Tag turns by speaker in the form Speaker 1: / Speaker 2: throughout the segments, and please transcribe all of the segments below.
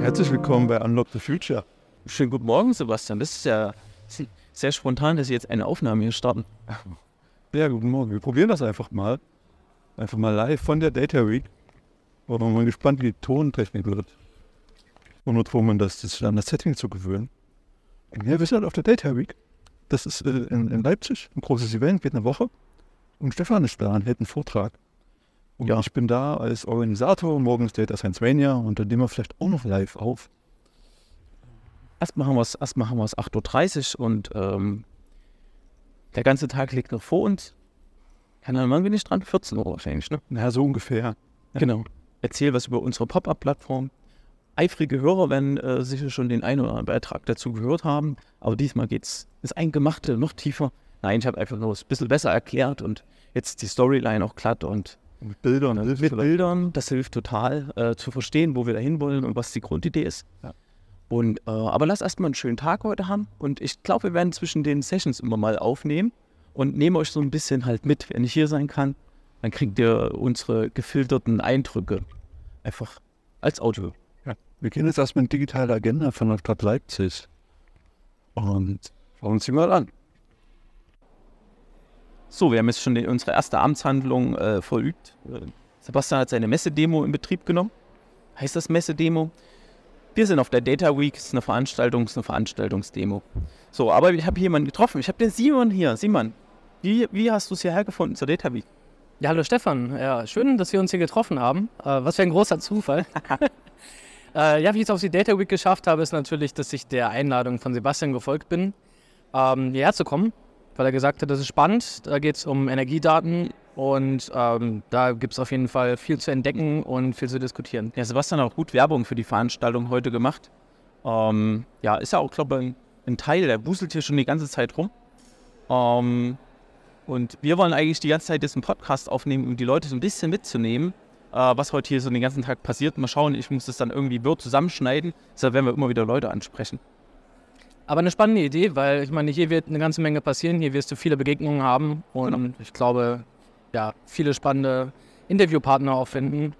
Speaker 1: Herzlich willkommen bei Unlock the Future.
Speaker 2: Schönen guten Morgen, Sebastian. Das ist ja sehr spontan, dass Sie jetzt eine Aufnahme hier starten.
Speaker 1: Ja, guten Morgen. Wir probieren das einfach mal. Einfach mal live von der Data Week. Wir mal gespannt, wie die Tontechnik wird. Und wo man das, das an das Setting zu gewöhnen. Ja, wir sind halt auf der Data Week. Das ist äh, in, in, Leipzig, ein großes Event, geht eine Woche. Und Stefan ist da und hält einen Vortrag. Und ja. ich bin da als Organisator. Morgen ist Data Science Mania und dann nehmen wir vielleicht auch noch live auf.
Speaker 2: Erst machen wir es 8.30 Uhr und ähm, der ganze Tag liegt noch vor uns. Keine Ahnung, wann bin ich dran? 14 Uhr wahrscheinlich, ne?
Speaker 1: Ja, so ungefähr.
Speaker 2: Ja. Genau. Erzähl was über unsere Pop-Up-Plattform. Eifrige Hörer werden äh, sicher schon den einen oder anderen Beitrag dazu gehört haben. Aber diesmal geht's, ist Eingemachte noch tiefer. Nein, ich habe einfach nur ein bisschen besser erklärt und jetzt die Storyline auch glatt und
Speaker 1: mit Bildern.
Speaker 2: Mit Bildern, das hilft total äh, zu verstehen, wo wir da hinwollen und was die Grundidee ist. Ja. Und, äh, aber lass erstmal einen schönen Tag heute haben. Und ich glaube, wir werden zwischen den Sessions immer mal aufnehmen und nehmen euch so ein bisschen halt mit. Wenn ich hier sein kann, dann kriegt ihr unsere gefilterten Eindrücke einfach als Audio.
Speaker 1: Ja. Wir gehen jetzt erstmal in digitale Agenda von der Stadt Leipzig. Und schauen uns die mal an.
Speaker 2: So, wir haben jetzt schon die, unsere erste Amtshandlung äh, verübt. Sebastian hat seine Messedemo in Betrieb genommen. Heißt das Messedemo? Wir sind auf der Data Week, es ist eine Veranstaltung, ist eine Veranstaltungsdemo. So, aber ich habe jemanden getroffen. Ich habe den Simon hier. Simon, wie, wie hast du es hierher gefunden zur Data Week?
Speaker 3: Ja, hallo Stefan. Ja, schön, dass wir uns hier getroffen haben. Äh, was für ein großer Zufall. äh, ja, wie ich es auf die Data Week geschafft habe, ist natürlich, dass ich der Einladung von Sebastian gefolgt bin, ähm, hierher zu kommen, weil er gesagt hat, das ist spannend. Da geht es um Energiedaten und ähm, da gibt es auf jeden Fall viel zu entdecken und viel zu diskutieren.
Speaker 2: Ja, Sebastian hat auch gut Werbung für die Veranstaltung heute gemacht. Ähm, ja, ist ja auch, glaube ich, ein, Teil, der buselt hier schon die ganze Zeit rum. Ähm, und wir wollen eigentlich die ganze Zeit diesen Podcast aufnehmen, um die Leute so ein bisschen mitzunehmen, äh, was heute hier so den ganzen Tag passiert. Mal schauen, ich muss das dann irgendwie Word zusammenschneiden, deshalb werden wir immer wieder Leute ansprechen.
Speaker 3: Aber eine spannende Idee, weil ich meine, hier wird eine ganze Menge passieren, hier wirst du viele Begegnungen haben und genau. ich glaube, ja, viele spannende Interviewpartner auffinden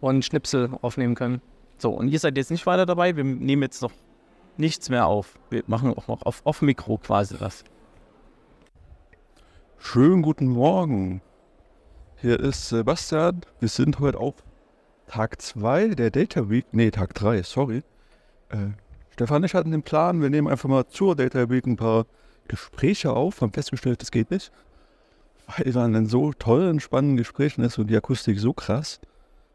Speaker 3: und Schnipsel aufnehmen können.
Speaker 2: So, und ihr seid jetzt nicht weiter dabei. Wir nehmen jetzt noch nichts mehr auf. Wir machen auch noch auf Off-Mikro quasi was.
Speaker 1: Schönen guten Morgen. Hier ist Sebastian. Wir sind heute auf Tag 2 der Data Week. Nee, Tag 3, sorry. Äh, Stefan, ich hatten den Plan, wir nehmen einfach mal zur Data Week ein paar Gespräche auf. Haben festgestellt, das geht nicht weil man in so tollen, spannenden Gesprächen ist und die Akustik so krass,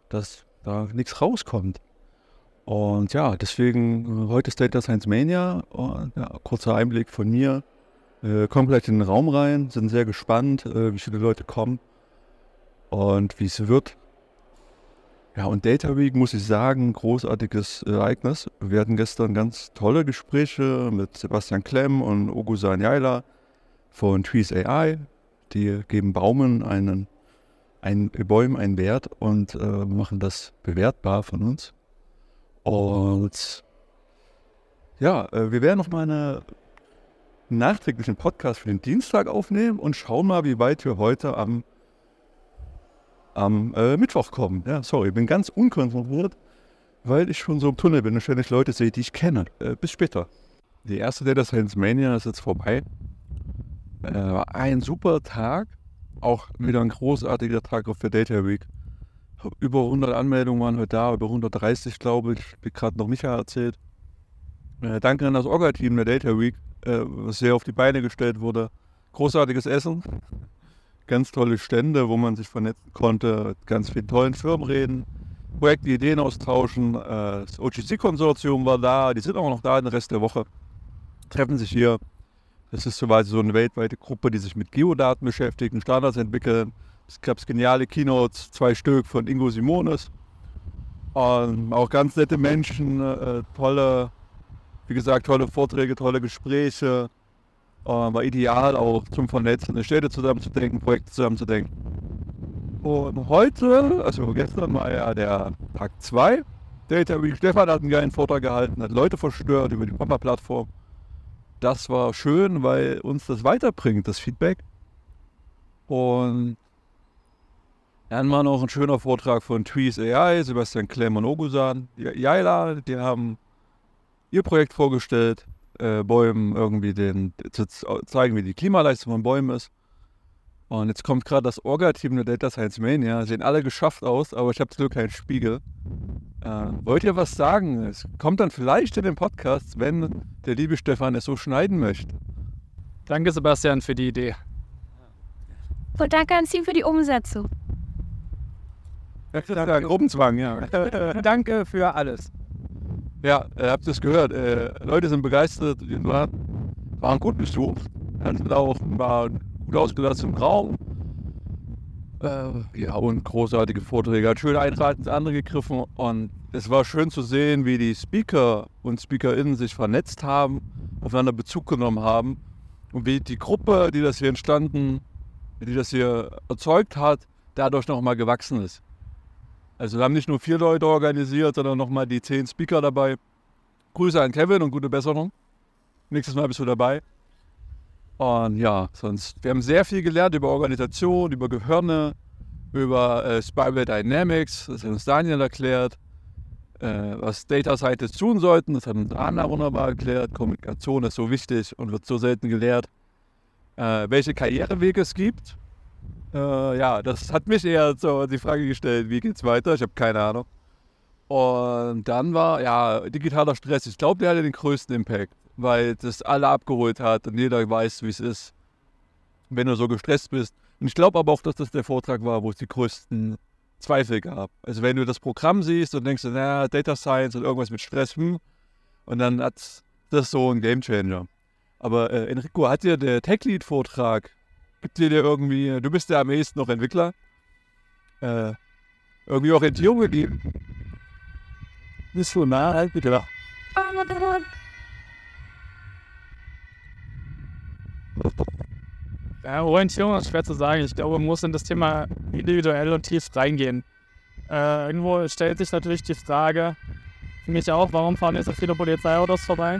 Speaker 1: dass da nichts rauskommt. Und ja, deswegen, äh, heute ist Data Science Mania. Und, ja, kurzer Einblick von mir. Äh, kommen gleich in den Raum rein, sind sehr gespannt, äh, wie viele Leute kommen und wie es wird. Ja, und Data Week muss ich sagen, großartiges Ereignis. Wir hatten gestern ganz tolle Gespräche mit Sebastian Klemm und Ogusan Yaila von Trees AI. Die geben Baumen einen, ein, Bäumen einen Wert und äh, machen das bewertbar von uns. Und ja, äh, wir werden noch mal einen nachträglichen Podcast für den Dienstag aufnehmen und schauen mal, wie weit wir heute am, am äh, Mittwoch kommen. Ja, sorry, ich bin ganz unkonzentriert, weil ich schon so im Tunnel bin und ständig Leute sehe, die ich kenne. Äh, bis später. Die erste Data Science Mania ist jetzt vorbei. Äh, ein super Tag, auch wieder ein großartiger Tag auf der Data Week. Über 100 Anmeldungen waren heute da, über 130 glaube ich, wie gerade noch Micha erzählt. Äh, danke an das Orga-Team der Data Week, äh, was sehr auf die Beine gestellt wurde. Großartiges Essen, ganz tolle Stände, wo man sich vernetzen konnte, ganz vielen tollen Firmen reden, Projekte, Ideen austauschen. Äh, das OGC-Konsortium war da, die sind auch noch da den Rest der Woche. Treffen sich hier das ist so eine weltweite Gruppe, die sich mit Geodaten beschäftigt, Standards entwickeln. Es gab geniale Keynotes, zwei Stück von Ingo Simonis. Und auch ganz nette Menschen, äh, tolle, wie gesagt, tolle Vorträge, tolle Gespräche. Äh, war ideal auch zum Vernetzen, eine Städte zusammenzudenken, Projekte zusammenzudenken. Und heute, also gestern war ja der Tag 2 Data Week. Stefan hat einen geilen Vortrag gehalten, hat Leute verstört über die Papa-Plattform das war schön, weil uns das weiterbringt, das Feedback. Und Dann war noch ein schöner Vortrag von Trees AI, Sebastian Klemm und Ogusan. Jaila, die haben ihr Projekt vorgestellt, äh, Bäumen irgendwie den, zu zeigen, wie die Klimaleistung von Bäumen ist. Und jetzt kommt gerade das Orga-Team der Data Science Mania. Sehen alle geschafft aus, aber ich habe nur keinen Spiegel. Äh, wollt ihr was sagen? Es kommt dann vielleicht in den Podcast, wenn der liebe Stefan es so schneiden möchte.
Speaker 3: Danke, Sebastian, für die Idee.
Speaker 4: Und danke ans Team für die Umsetzung.
Speaker 1: Das ist ja Gruppenzwang, ja.
Speaker 3: Danke für alles.
Speaker 1: Ja, äh, habt ihr es gehört? Äh, Leute sind begeistert. Wir waren, gut besucht. Hatten auch war gut ausgelastet im Raum. Äh, ja, und großartige Vorträge. Hat schön Eintrag ins andere gegriffen. Und es war schön zu sehen, wie die Speaker und SpeakerInnen sich vernetzt haben, aufeinander Bezug genommen haben. Und wie die Gruppe, die das hier entstanden, die das hier erzeugt hat, dadurch nochmal gewachsen ist. Also wir haben nicht nur vier Leute organisiert, sondern nochmal die zehn Speaker dabei. Grüße an Kevin und gute Besserung. Nächstes Mal bist du dabei. Und ja, sonst, wir haben sehr viel gelernt über Organisation, über Gehirne, über äh, Spiral Dynamics, das hat uns Daniel erklärt, äh, was Data Scientists tun sollten, das hat uns Anna wunderbar erklärt. Kommunikation ist so wichtig und wird so selten gelehrt. Äh, welche Karrierewege es gibt, äh, ja, das hat mich eher so die Frage gestellt, wie geht's weiter? Ich habe keine Ahnung. Und dann war, ja, digitaler Stress. Ich glaube, der hatte den größten Impact, weil das alle abgeholt hat und jeder weiß, wie es ist, wenn du so gestresst bist. Und ich glaube aber auch, dass das der Vortrag war, wo es die größten Zweifel gab. Also wenn du das Programm siehst und denkst, naja, Data Science und irgendwas mit Stress, hm, und dann hat das so ein Game Changer. Aber äh, Enrico, hat dir der Tech Lead Vortrag Gibt dir irgendwie, du bist ja am ehesten noch Entwickler, äh, irgendwie Orientierung gegeben? Bist du nah, halt bitte.
Speaker 3: Ja, Orientierung ist schwer zu sagen. Ich glaube, man muss in das Thema individuell und tief reingehen. Äh, irgendwo stellt sich natürlich die Frage, für mich auch, warum fahren jetzt so viele Polizeiautos vorbei?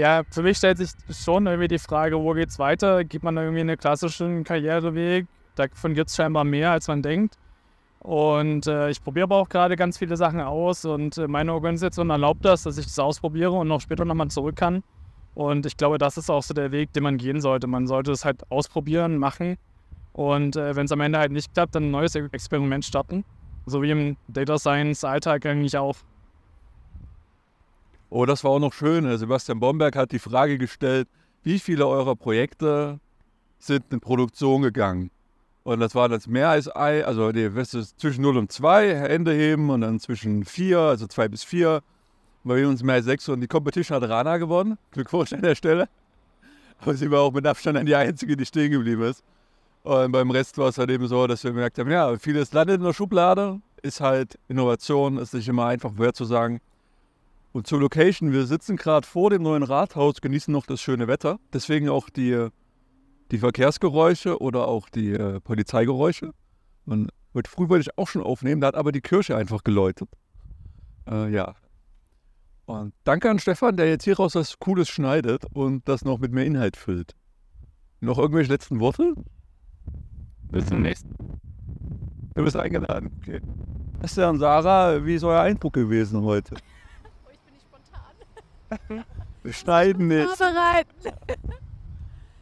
Speaker 3: Ja, für mich stellt sich schon irgendwie die Frage, wo geht's weiter? Geht man irgendwie einen klassischen Karriereweg? Davon gibt es scheinbar mehr, als man denkt. Und äh, ich probiere aber auch gerade ganz viele Sachen aus und äh, meine Organisation erlaubt das, dass ich das ausprobiere und auch später nochmal zurück kann. Und ich glaube, das ist auch so der Weg, den man gehen sollte. Man sollte es halt ausprobieren, machen und äh, wenn es am Ende halt nicht klappt, dann ein neues Experiment starten. So wie im Data Science Alltag eigentlich auch.
Speaker 1: Oh, das war auch noch schön. Sebastian Bomberg hat die Frage gestellt, wie viele eurer Projekte sind in Produktion gegangen? Und das war das mehr als ein, also nee, zwischen 0 und 2 Hände heben und dann zwischen 4, also 2 bis 4. Bei uns mehr als 6 und die Competition hat Rana gewonnen. Glückwunsch an der Stelle. Aber sie war auch mit Abstand die einzige, die stehen geblieben ist. Und beim Rest war es halt eben so, dass wir gemerkt haben, ja, vieles landet in der Schublade, ist halt Innovation, ist nicht immer einfach vorherzusagen. Und zur Location, wir sitzen gerade vor dem neuen Rathaus, genießen noch das schöne Wetter. Deswegen auch die, die Verkehrsgeräusche oder auch die äh, Polizeigeräusche. Und heute früh wollte ich auch schon aufnehmen, da hat aber die Kirche einfach geläutet. Äh, ja. Und danke an Stefan, der jetzt hieraus was Cooles schneidet und das noch mit mehr Inhalt füllt. Noch irgendwelche letzten Worte?
Speaker 3: Bis zum nächsten.
Speaker 1: Du bist eingeladen. Okay. Esther und Sarah, wie ist euer Eindruck gewesen heute? Wir schneiden nicht.
Speaker 4: Vorbereiten.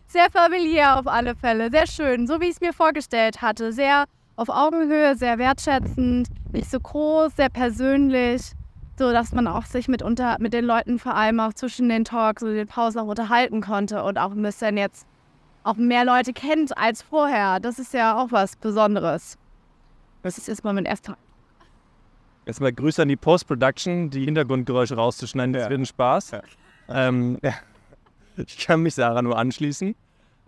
Speaker 4: Sehr familiär auf alle Fälle. Sehr schön. So wie ich es mir vorgestellt hatte. Sehr auf Augenhöhe, sehr wertschätzend, nicht so groß, sehr persönlich. So dass man auch sich mit, unter, mit den Leuten vor allem auch zwischen den Talks und den Pausen auch unterhalten konnte und auch ein bisschen jetzt auch mehr Leute kennt als vorher. Das ist ja auch was Besonderes. Das ist erstmal mein erster
Speaker 3: Erstmal Grüße an die Post-Production, die Hintergrundgeräusche rauszuschneiden. Das ja. wird ein Spaß. Ja. Ähm, ja. Ich kann mich Sarah nur anschließen.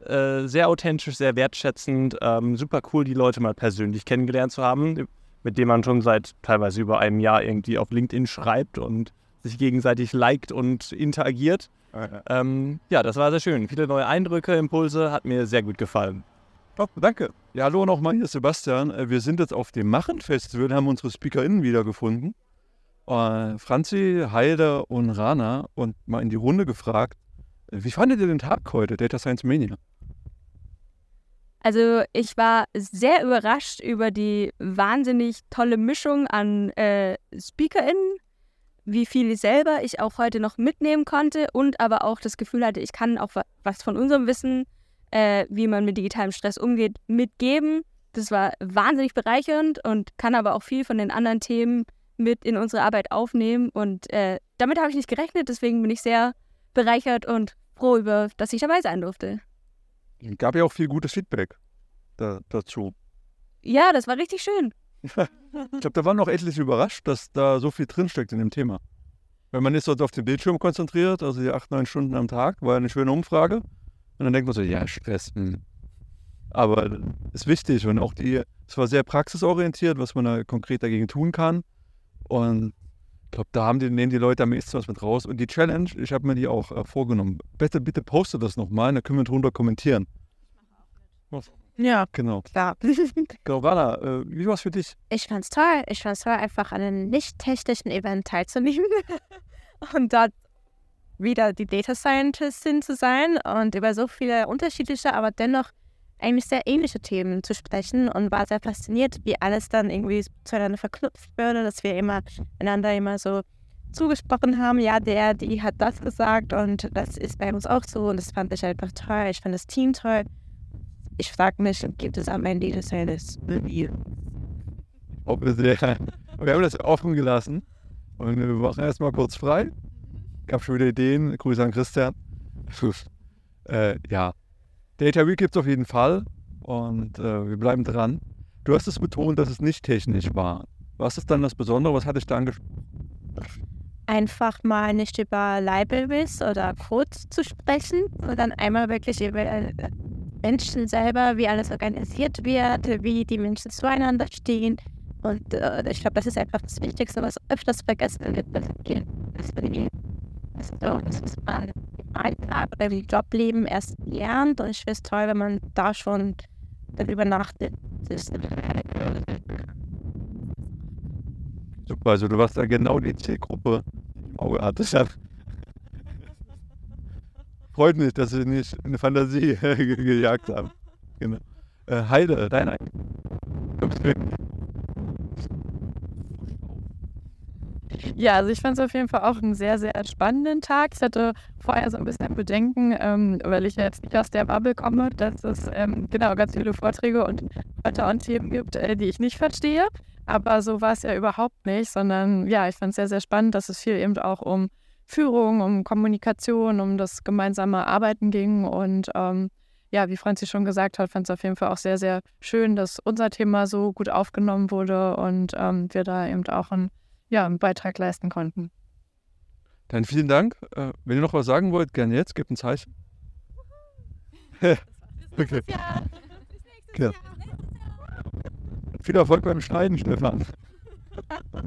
Speaker 3: Äh, sehr authentisch, sehr wertschätzend. Ähm, super cool, die Leute mal persönlich kennengelernt zu haben, mit denen man schon seit teilweise über einem Jahr irgendwie auf LinkedIn schreibt und sich gegenseitig liked und interagiert. Ähm, ja, das war sehr schön. Viele neue Eindrücke, Impulse, hat mir sehr gut gefallen.
Speaker 1: Oh, danke. Ja, hallo nochmal hier Sebastian. Äh, wir sind jetzt auf dem Machen-Festival, haben unsere SpeakerInnen wiedergefunden. Äh, Franzi, Heide und Rana und mal in die Runde gefragt, äh, wie fandet ihr den Tag heute, Data Science Mania?
Speaker 5: Also ich war sehr überrascht über die wahnsinnig tolle Mischung an äh, SpeakerInnen, wie viel selber ich auch heute noch mitnehmen konnte und aber auch das Gefühl hatte, ich kann auch was von unserem Wissen, äh, wie man mit digitalem Stress umgeht, mitgeben. Das war wahnsinnig bereichernd und kann aber auch viel von den anderen Themen mit in unsere Arbeit aufnehmen. Und äh, damit habe ich nicht gerechnet, deswegen bin ich sehr bereichert und froh über, dass ich dabei sein durfte.
Speaker 1: Gab ja auch viel gutes Feedback da, dazu.
Speaker 5: Ja, das war richtig schön.
Speaker 1: ich glaube, da waren noch etliche überrascht, dass da so viel drinsteckt in dem Thema. Wenn man ist dort auf den Bildschirm konzentriert, also die acht, neun Stunden am Tag, war eine schöne Umfrage. Und dann denkt man so, ja, Stress. Hm. Aber ist wichtig und auch die, es war sehr praxisorientiert, was man da konkret dagegen tun kann. Und ich glaube, da haben die, nehmen die Leute am ehesten was mit raus. Und die Challenge, ich habe mir die auch äh, vorgenommen. Bitte, bitte poste das nochmal, dann können wir drunter kommentieren.
Speaker 6: Ja,
Speaker 1: Genau.
Speaker 6: klar.
Speaker 1: Gaurana, äh, wie war es für dich?
Speaker 6: Ich fand's toll. Ich fand's toll, einfach an einem nicht technischen Event teilzunehmen und dort wieder die Data Scientistin zu sein und über so viele unterschiedliche, aber dennoch eigentlich sehr ähnliche Themen zu sprechen und war sehr fasziniert, wie alles dann irgendwie zueinander verknüpft würde, dass wir immer einander immer so zugesprochen haben, ja, der, die hat das gesagt und das ist bei uns auch so und das fand ich einfach toll. Ich fand das Team toll. Ich frage mich, gibt es am Ende des Tages
Speaker 1: Ob wir, sehr, wir haben das offen gelassen und wir machen erstmal kurz frei. Gab schon wieder Ideen. Grüße an Christian. äh, ja, Data Week gibt es auf jeden Fall und äh, wir bleiben dran. Du hast es betont, dass es nicht technisch war. Was ist dann das Besondere? Was hatte ich da angesprochen?
Speaker 6: Einfach mal nicht über Libraries oder Code zu sprechen, sondern einmal wirklich über äh, Menschen selber, wie alles organisiert wird, wie die Menschen zueinander stehen. Und äh, ich glaube, das ist einfach das Wichtigste, was öfters vergessen wird. Das ist man Alltag oder im Jobleben erst lernt. Und ich finde es toll, wenn man da schon darüber nachdenkt.
Speaker 1: Super, also du warst da genau die Zielgruppe im Auge hattest. Freut mich, dass sie nicht eine Fantasie gejagt haben. Genau. Äh, Heide, dein Eindruck.
Speaker 7: Ja, also ich fand es auf jeden Fall auch einen sehr, sehr spannenden Tag. Ich hatte vorher so ein bisschen Bedenken, ähm, weil ich ja jetzt nicht aus der Bubble komme, dass es ähm, genau ganz viele Vorträge und Wörter und Themen gibt, äh, die ich nicht verstehe. Aber so war es ja überhaupt nicht, sondern ja, ich fand es sehr, sehr spannend, dass es viel eben auch um Führung, um Kommunikation, um das gemeinsame Arbeiten ging. Und ähm, ja, wie Franzi schon gesagt hat, fand es auf jeden Fall auch sehr, sehr schön, dass unser Thema so gut aufgenommen wurde und ähm, wir da eben auch ein ja, einen Beitrag leisten konnten.
Speaker 1: Dann vielen Dank. Äh, wenn ihr noch was sagen wollt, gerne jetzt, gebt ein Zeichen. okay. Ja. Viel Erfolg beim Schneiden, Stefan.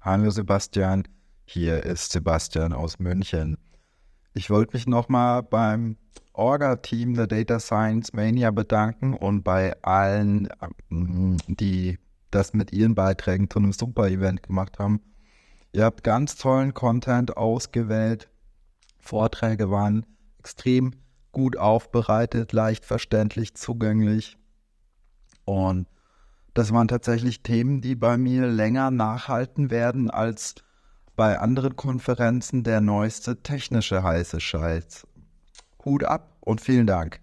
Speaker 8: Hallo Sebastian, hier ist Sebastian aus München. Ich wollte mich nochmal beim Orga-Team der Data Science Mania bedanken und bei allen, ähm, die das mit ihren Beiträgen zu einem super Event gemacht haben. Ihr habt ganz tollen Content ausgewählt. Vorträge waren extrem gut aufbereitet, leicht verständlich, zugänglich. Und das waren tatsächlich Themen, die bei mir länger nachhalten werden als bei anderen Konferenzen der neueste technische heiße Scheiß. Hut ab und vielen Dank.